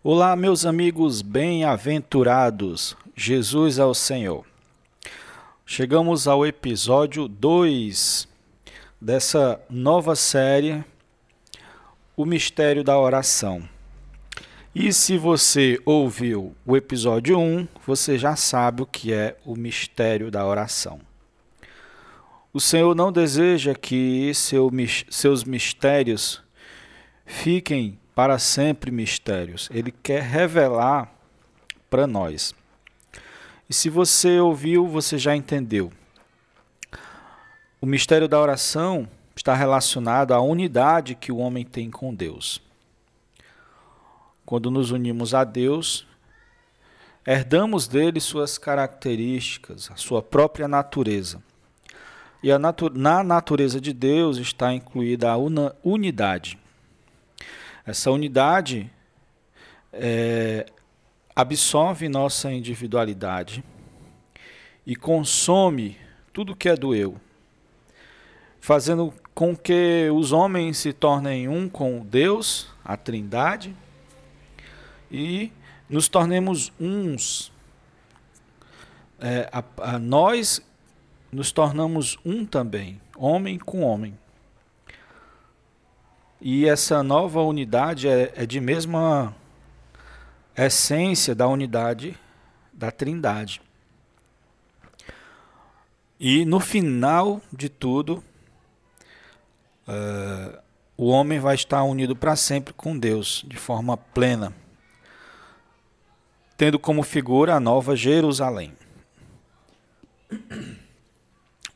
Olá, meus amigos bem-aventurados, Jesus é o Senhor. Chegamos ao episódio 2 dessa nova série, O Mistério da Oração. E se você ouviu o episódio 1, você já sabe o que é o mistério da oração. O Senhor não deseja que seu, seus mistérios fiquem para sempre mistérios. Ele quer revelar para nós. E se você ouviu, você já entendeu. O mistério da oração está relacionado à unidade que o homem tem com Deus. Quando nos unimos a Deus, herdamos dele suas características, a sua própria natureza. E natu na natureza de Deus está incluída a unidade. Essa unidade é, absorve nossa individualidade e consome tudo que é do eu, fazendo com que os homens se tornem um com Deus, a Trindade, e nos tornemos uns. É, a, a nós nos tornamos um também, homem com homem. E essa nova unidade é, é de mesma essência da unidade da Trindade. E no final de tudo, uh, o homem vai estar unido para sempre com Deus, de forma plena, tendo como figura a nova Jerusalém.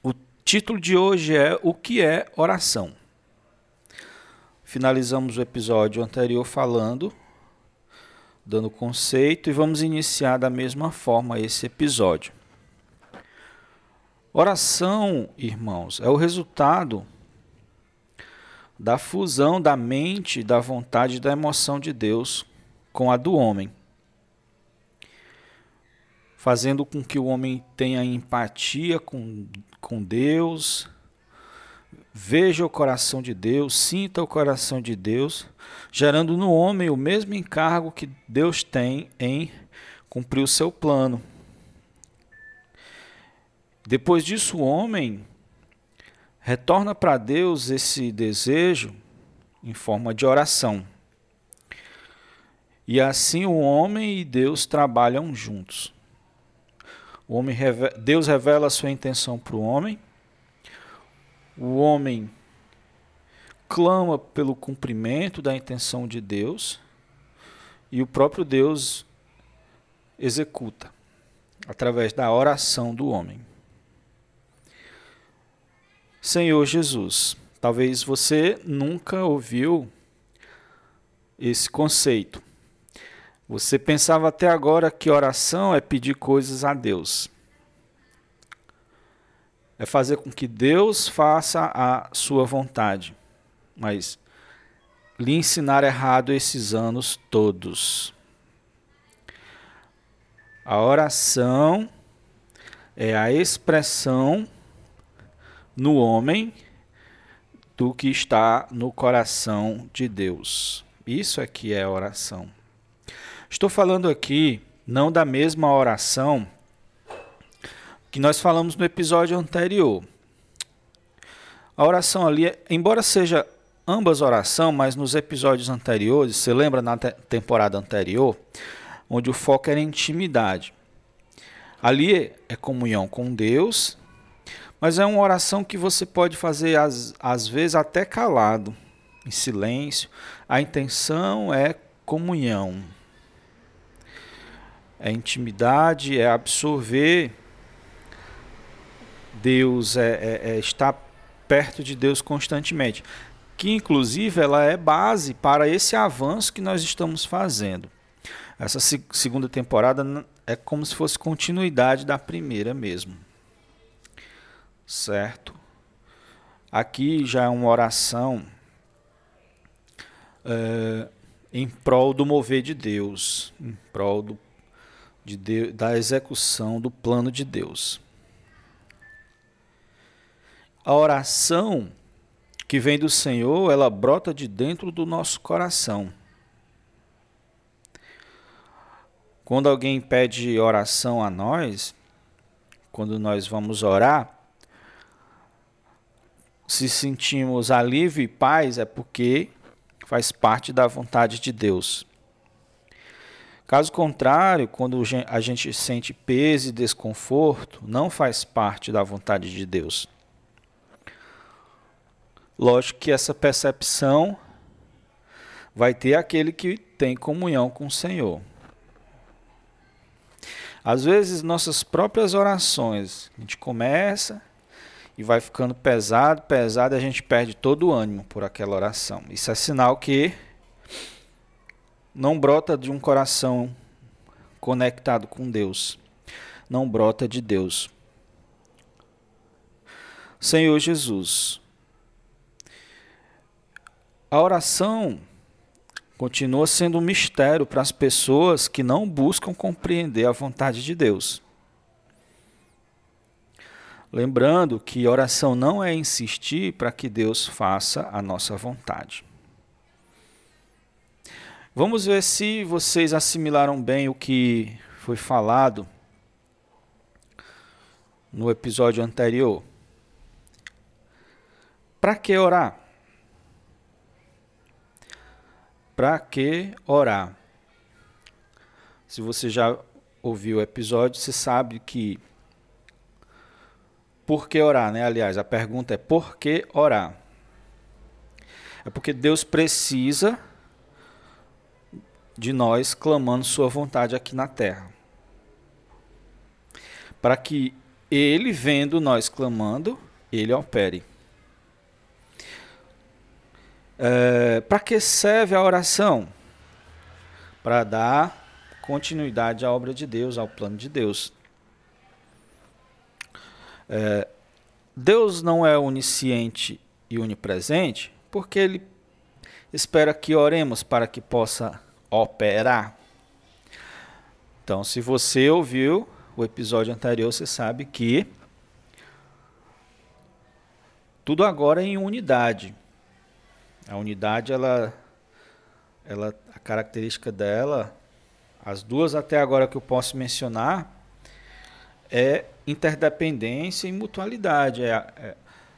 O título de hoje é O que é oração? Finalizamos o episódio anterior falando, dando conceito, e vamos iniciar da mesma forma esse episódio. Oração, irmãos, é o resultado da fusão da mente, da vontade e da emoção de Deus com a do homem, fazendo com que o homem tenha empatia com, com Deus, veja o coração de Deus, sinta o coração de Deus, gerando no homem o mesmo encargo que Deus tem em cumprir o seu plano. Depois disso, o homem retorna para Deus esse desejo em forma de oração. E assim o homem e Deus trabalham juntos. Homem, Deus revela a sua intenção para o homem o homem clama pelo cumprimento da intenção de Deus e o próprio Deus executa através da oração do homem. Senhor Jesus, talvez você nunca ouviu esse conceito. Você pensava até agora que oração é pedir coisas a Deus é fazer com que Deus faça a sua vontade. Mas lhe ensinar errado esses anos todos. A oração é a expressão no homem do que está no coração de Deus. Isso é que é oração. Estou falando aqui não da mesma oração que nós falamos no episódio anterior. A oração ali, embora seja ambas oração, mas nos episódios anteriores, você lembra na te temporada anterior, onde o foco era intimidade. Ali é comunhão com Deus, mas é uma oração que você pode fazer às, às vezes até calado, em silêncio. A intenção é comunhão. É intimidade, é absorver Deus, é, é, é estar perto de Deus constantemente. Que inclusive ela é base para esse avanço que nós estamos fazendo. Essa segunda temporada é como se fosse continuidade da primeira mesmo. Certo? Aqui já é uma oração é, em prol do mover de Deus, em prol do, de da execução do plano de Deus. A oração que vem do Senhor, ela brota de dentro do nosso coração. Quando alguém pede oração a nós, quando nós vamos orar, se sentimos alívio e paz, é porque faz parte da vontade de Deus. Caso contrário, quando a gente sente peso e desconforto, não faz parte da vontade de Deus. Lógico que essa percepção vai ter aquele que tem comunhão com o Senhor. Às vezes, nossas próprias orações, a gente começa e vai ficando pesado, pesado, a gente perde todo o ânimo por aquela oração. Isso é sinal que não brota de um coração conectado com Deus, não brota de Deus. Senhor Jesus, a oração continua sendo um mistério para as pessoas que não buscam compreender a vontade de Deus. Lembrando que oração não é insistir para que Deus faça a nossa vontade. Vamos ver se vocês assimilaram bem o que foi falado no episódio anterior. Para que orar? Para que orar? Se você já ouviu o episódio, você sabe que por que orar, né? Aliás, a pergunta é por que orar? É porque Deus precisa de nós clamando sua vontade aqui na terra. Para que ele vendo nós clamando, ele opere. É, para que serve a oração? Para dar continuidade à obra de Deus, ao plano de Deus. É, Deus não é onisciente e onipresente porque ele espera que oremos para que possa operar. Então, se você ouviu o episódio anterior, você sabe que tudo agora é em unidade. A unidade, ela, ela, a característica dela, as duas até agora que eu posso mencionar, é interdependência e mutualidade. É, é,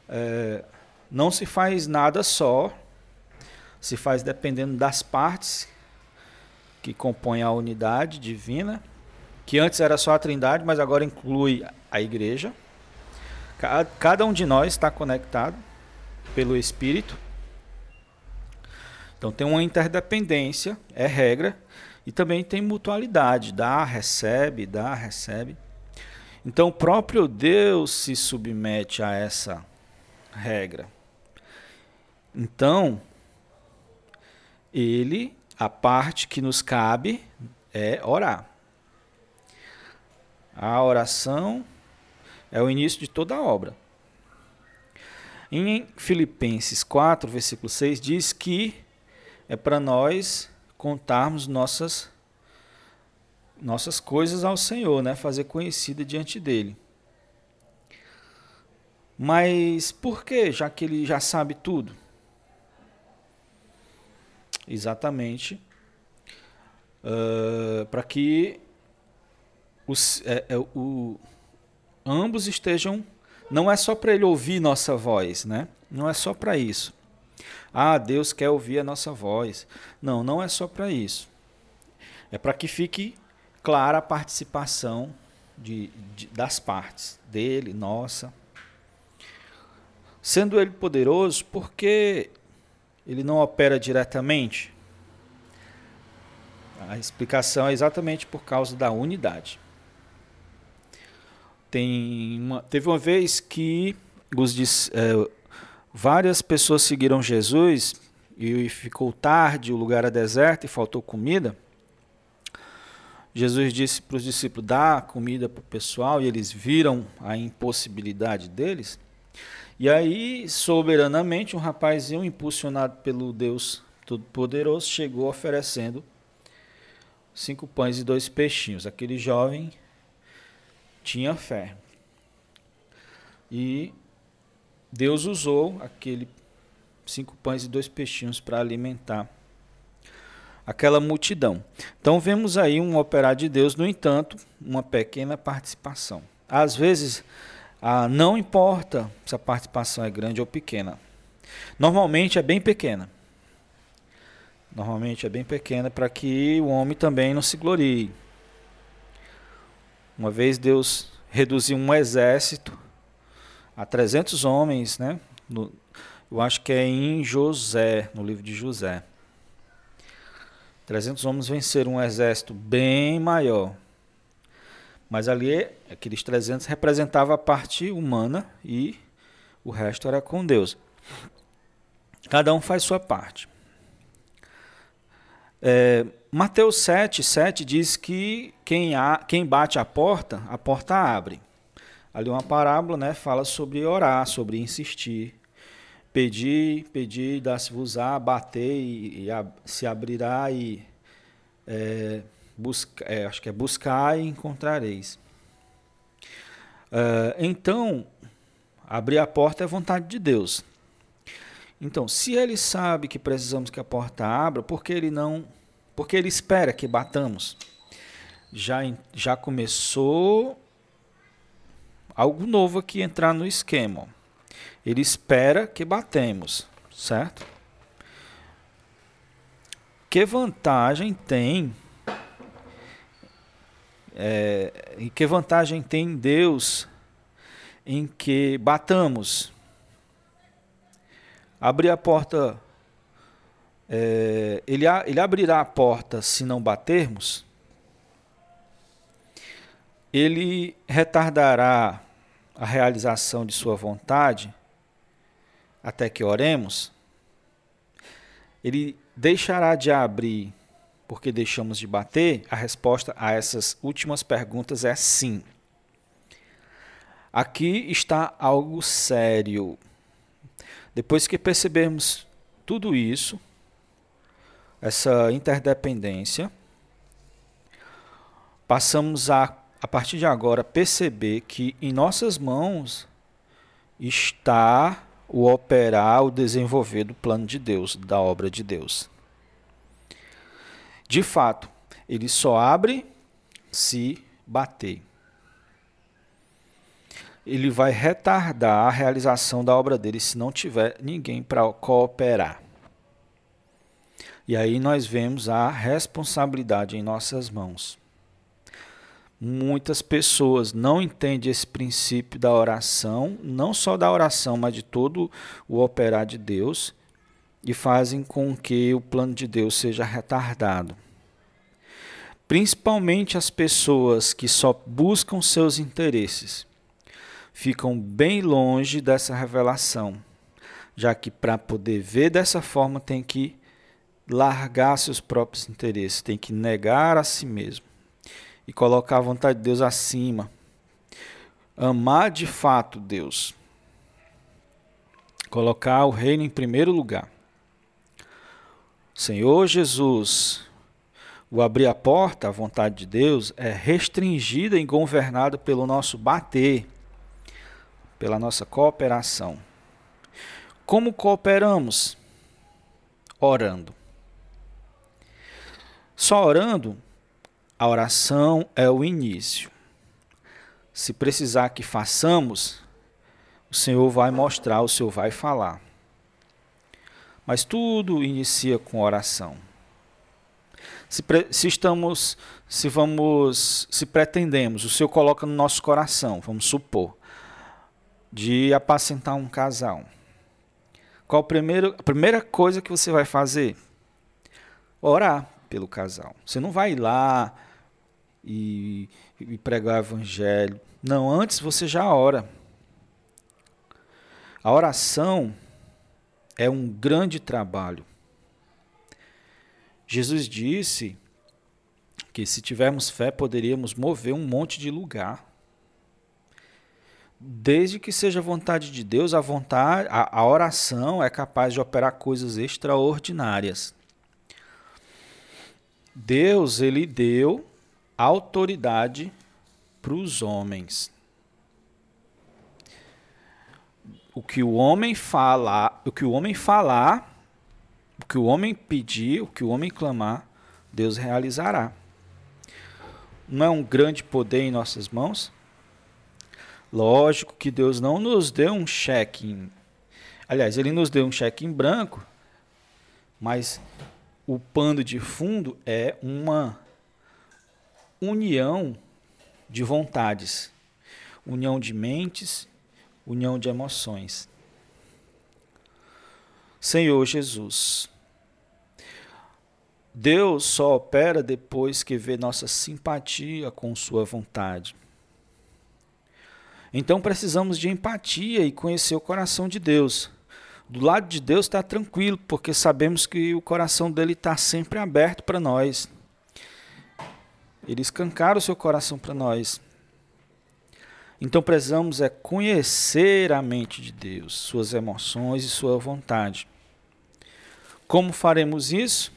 é, não se faz nada só, se faz dependendo das partes que compõem a unidade divina, que antes era só a trindade, mas agora inclui a igreja. Cada um de nós está conectado pelo Espírito então tem uma interdependência, é regra, e também tem mutualidade, dá, recebe, dá, recebe. Então o próprio Deus se submete a essa regra. Então, ele, a parte que nos cabe é orar. A oração é o início de toda a obra. Em Filipenses 4, versículo 6, diz que é para nós contarmos nossas nossas coisas ao Senhor, né? Fazer conhecida diante dele. Mas por que, já que ele já sabe tudo? Exatamente uh, para que os, é, é, o, ambos estejam. Não é só para ele ouvir nossa voz, né? Não é só para isso. Ah, Deus quer ouvir a nossa voz. Não, não é só para isso. É para que fique clara a participação de, de, das partes, dele, nossa. Sendo ele poderoso, por que ele não opera diretamente? A explicação é exatamente por causa da unidade. Tem uma, teve uma vez que os, é, Várias pessoas seguiram Jesus e ficou tarde, o lugar era deserto e faltou comida. Jesus disse para os discípulos: dá comida para o pessoal, e eles viram a impossibilidade deles. E aí, soberanamente, um rapazinho, impulsionado pelo Deus Todo-Poderoso, chegou oferecendo cinco pães e dois peixinhos. Aquele jovem tinha fé. E Deus usou aquele cinco pães e dois peixinhos para alimentar aquela multidão. Então vemos aí um operar de Deus, no entanto, uma pequena participação. Às vezes, ah, não importa se a participação é grande ou pequena. Normalmente é bem pequena. Normalmente é bem pequena para que o homem também não se glorie. Uma vez Deus reduziu um exército a 300 homens, né? No, eu acho que é em José, no livro de José. 300 homens venceram um exército bem maior. Mas ali, aqueles 300 representava a parte humana e o resto era com Deus. Cada um faz sua parte. É, Mateus 7, 7 diz que quem, há, quem bate a porta, a porta abre. Ali uma parábola né, fala sobre orar, sobre insistir. Pedir, pedir, dá-se-vos-á, bater e, e a, se abrirá e é, busca, é, acho que é buscar e encontrareis. É, então, abrir a porta é vontade de Deus. Então, se ele sabe que precisamos que a porta abra, por que ele não, porque ele espera que batamos? Já, já começou algo novo aqui entrar no esquema. Ele espera que batemos, certo? Que vantagem tem? É, e que vantagem tem Deus em que batamos? Abrir a porta, é, ele, ele abrirá a porta se não batermos? Ele retardará a realização de Sua vontade até que oremos, ele deixará de abrir porque deixamos de bater? A resposta a essas últimas perguntas é sim. Aqui está algo sério. Depois que percebermos tudo isso, essa interdependência, passamos a, a partir de agora, perceber que em nossas mãos está o operar, o desenvolver do plano de Deus, da obra de Deus. De fato, ele só abre se bater. Ele vai retardar a realização da obra dele se não tiver ninguém para cooperar. E aí nós vemos a responsabilidade em nossas mãos. Muitas pessoas não entendem esse princípio da oração, não só da oração, mas de todo o operar de Deus, e fazem com que o plano de Deus seja retardado. Principalmente as pessoas que só buscam seus interesses ficam bem longe dessa revelação, já que para poder ver dessa forma tem que largar seus próprios interesses, tem que negar a si mesmo e colocar a vontade de Deus acima. Amar de fato Deus. Colocar o reino em primeiro lugar. Senhor Jesus, o abrir a porta à vontade de Deus é restringida e governada pelo nosso bater, pela nossa cooperação. Como cooperamos? Orando. Só orando a oração é o início. Se precisar que façamos, o Senhor vai mostrar, o Senhor vai falar. Mas tudo inicia com oração. Se, se, estamos, se vamos, se pretendemos, o Senhor coloca no nosso coração, vamos supor, de apacentar um casal. Qual a primeira, a primeira coisa que você vai fazer? Orar pelo casal. Você não vai ir lá e, e pregar o evangelho. Não, antes você já ora. A oração é um grande trabalho. Jesus disse que se tivermos fé poderíamos mover um monte de lugar. Desde que seja vontade de Deus, a vontade, a, a oração é capaz de operar coisas extraordinárias. Deus ele deu autoridade para os homens. O que o homem falar, o que o homem falar, o que o homem pedir, o que o homem clamar, Deus realizará. Não é um grande poder em nossas mãos? Lógico que Deus não nos deu um cheque em... Aliás, ele nos deu um cheque em branco, mas o pano de fundo é uma união de vontades, união de mentes, união de emoções. Senhor Jesus, Deus só opera depois que vê nossa simpatia com Sua vontade. Então precisamos de empatia e conhecer o coração de Deus. Do lado de Deus está tranquilo, porque sabemos que o coração dele está sempre aberto para nós. Ele escancara o seu coração para nós. Então precisamos é conhecer a mente de Deus, suas emoções e sua vontade. Como faremos isso?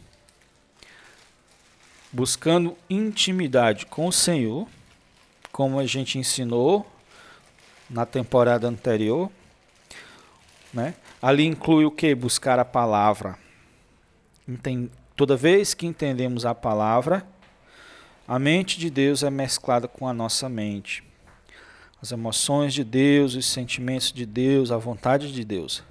Buscando intimidade com o Senhor, como a gente ensinou na temporada anterior, né? Ali inclui o que? Buscar a palavra. Toda vez que entendemos a palavra, a mente de Deus é mesclada com a nossa mente. As emoções de Deus, os sentimentos de Deus, a vontade de Deus.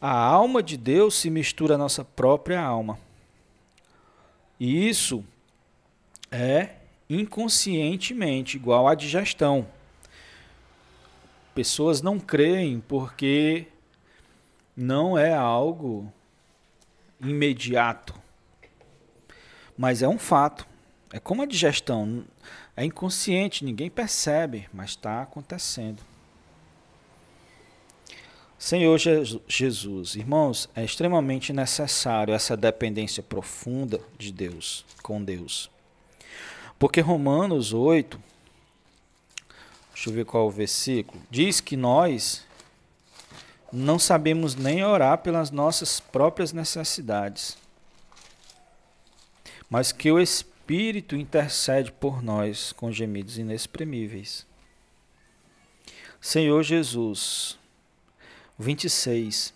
A alma de Deus se mistura à nossa própria alma. E isso é inconscientemente igual à digestão. Pessoas não creem porque não é algo imediato mas é um fato. É como a digestão, é inconsciente, ninguém percebe, mas está acontecendo. Senhor Jesus, irmãos, é extremamente necessário essa dependência profunda de Deus, com Deus. Porque Romanos 8, deixa eu ver qual é o versículo, diz que nós não sabemos nem orar pelas nossas próprias necessidades mas que o Espírito intercede por nós com gemidos inexprimíveis. Senhor Jesus, 26.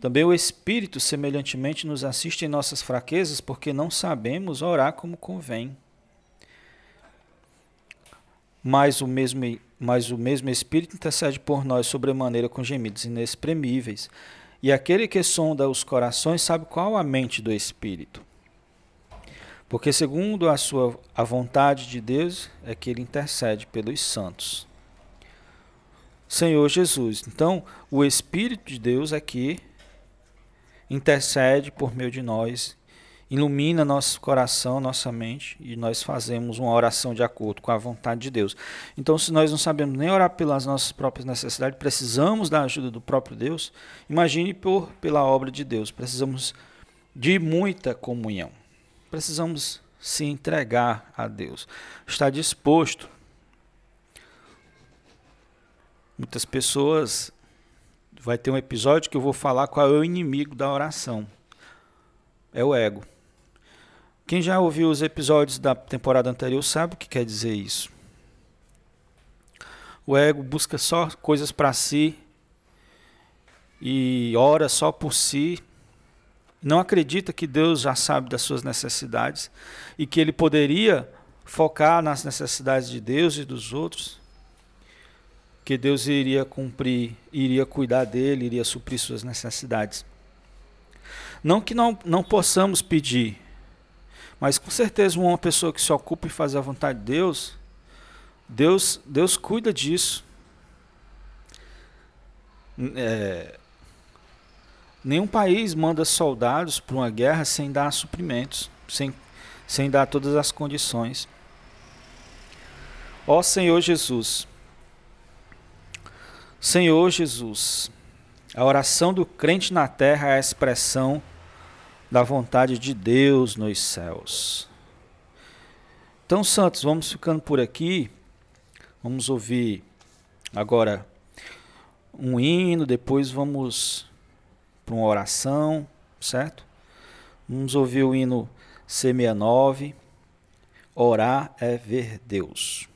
Também o Espírito semelhantemente nos assiste em nossas fraquezas, porque não sabemos orar como convém. Mas o mesmo, mas o mesmo Espírito intercede por nós sobremaneira com gemidos inexprimíveis. E aquele que sonda os corações sabe qual a mente do Espírito. Porque segundo a sua a vontade de Deus é que ele intercede pelos santos. Senhor Jesus. Então, o Espírito de Deus é que intercede por meio de nós, ilumina nosso coração, nossa mente, e nós fazemos uma oração de acordo com a vontade de Deus. Então, se nós não sabemos nem orar pelas nossas próprias necessidades, precisamos da ajuda do próprio Deus, imagine por pela obra de Deus. Precisamos de muita comunhão. Precisamos se entregar a Deus, estar disposto. Muitas pessoas vai ter um episódio que eu vou falar qual é o inimigo da oração. É o ego. Quem já ouviu os episódios da temporada anterior sabe o que quer dizer isso. O ego busca só coisas para si e ora só por si, não acredita que Deus já sabe das suas necessidades e que ele poderia focar nas necessidades de Deus e dos outros, que Deus iria cumprir, iria cuidar dele, iria suprir suas necessidades. Não que não, não possamos pedir, mas com certeza uma pessoa que se ocupa em fazer a vontade de Deus, Deus, Deus cuida disso. É, nenhum país manda soldados para uma guerra sem dar suprimentos, sem, sem dar todas as condições. Ó Senhor Jesus, Senhor Jesus, a oração do crente na terra é a expressão da vontade de Deus nos céus. Então, santos, vamos ficando por aqui. Vamos ouvir agora um hino, depois vamos para uma oração, certo? Vamos ouvir o hino C69. Orar é ver Deus.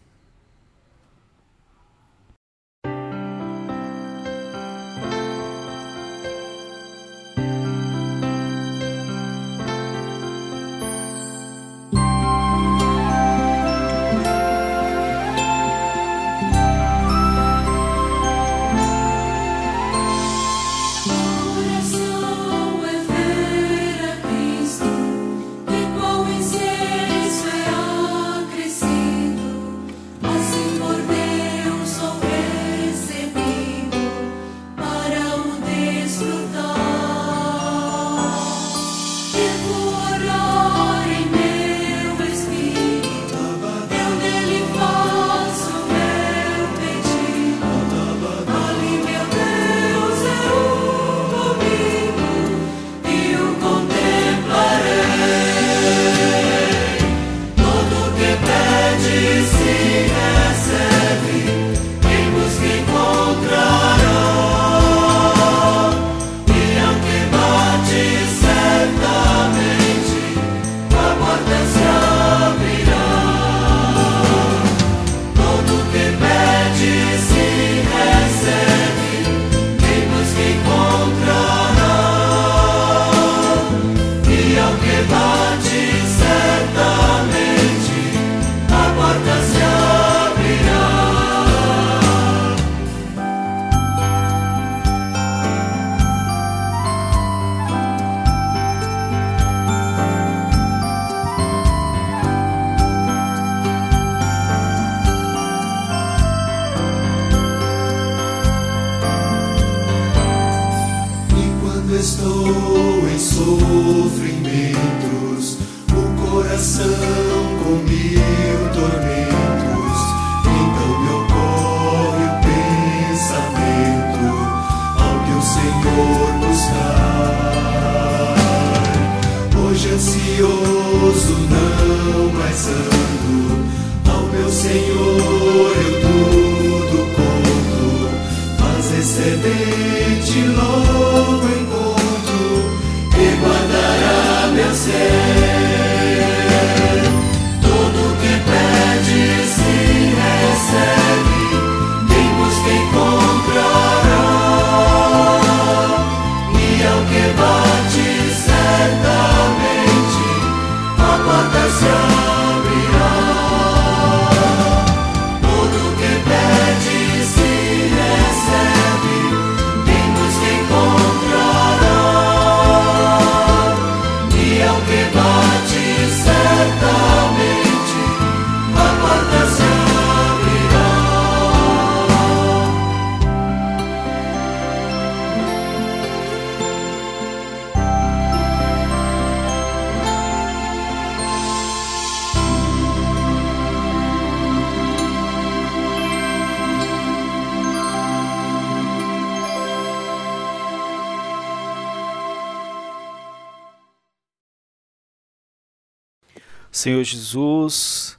Senhor Jesus,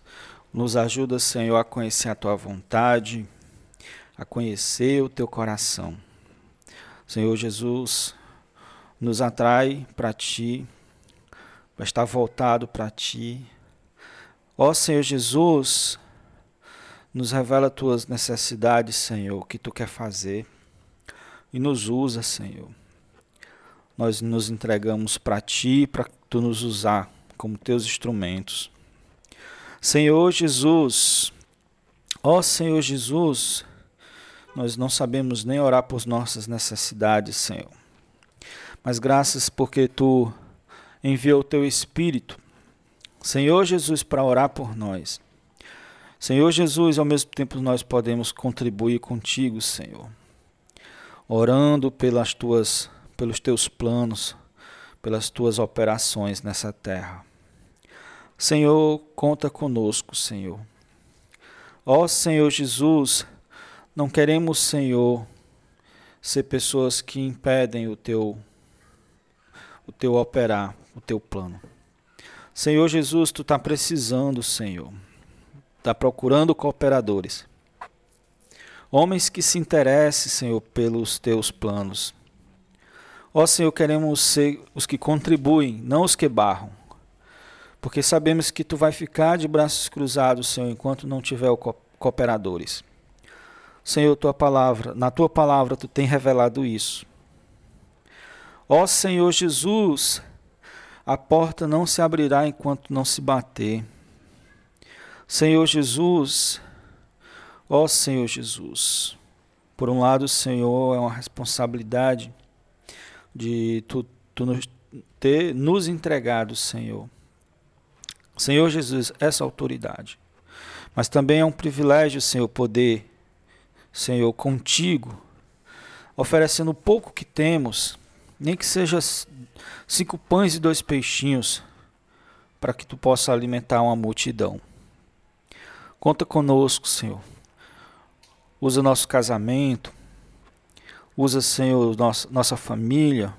nos ajuda, Senhor, a conhecer a tua vontade, a conhecer o teu coração. Senhor Jesus, nos atrai para ti, para estar voltado para ti. Ó Senhor Jesus, nos revela tuas necessidades, Senhor, o que tu quer fazer e nos usa, Senhor. Nós nos entregamos para ti, para tu nos usar como teus instrumentos. Senhor Jesus, ó Senhor Jesus, nós não sabemos nem orar por nossas necessidades, Senhor. Mas graças porque tu enviou o teu Espírito, Senhor Jesus, para orar por nós. Senhor Jesus, ao mesmo tempo nós podemos contribuir contigo, Senhor, orando pelas tuas, pelos teus planos, pelas tuas operações nessa terra. Senhor, conta conosco, Senhor. Ó Senhor Jesus, não queremos, Senhor, ser pessoas que impedem o teu o teu operar, o teu plano. Senhor Jesus, tu está precisando, Senhor. Está procurando cooperadores. Homens que se interessem, Senhor, pelos teus planos. Ó Senhor, queremos ser os que contribuem, não os que barram porque sabemos que tu vai ficar de braços cruzados, Senhor, enquanto não tiver cooperadores. Senhor, tua palavra, na tua palavra tu tem revelado isso. Ó Senhor Jesus, a porta não se abrirá enquanto não se bater. Senhor Jesus, ó Senhor Jesus, por um lado, Senhor, é uma responsabilidade de tu, tu nos ter nos entregado, Senhor, Senhor Jesus, essa autoridade. Mas também é um privilégio, Senhor, poder, Senhor, contigo, oferecendo o pouco que temos, nem que seja cinco pães e dois peixinhos, para que tu possa alimentar uma multidão. Conta conosco, Senhor. Usa nosso casamento, usa, Senhor, nossa, nossa família,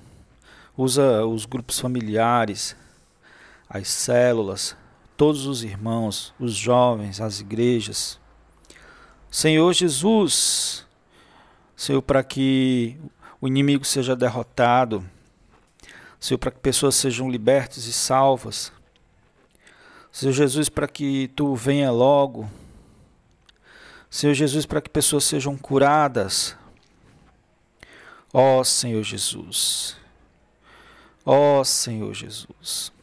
usa os grupos familiares, as células, todos os irmãos, os jovens, as igrejas. Senhor Jesus, Senhor, para que o inimigo seja derrotado, Senhor, para que pessoas sejam libertas e salvas. Senhor Jesus, para que tu venha logo. Senhor Jesus, para que pessoas sejam curadas. Ó Senhor Jesus. Ó Senhor Jesus.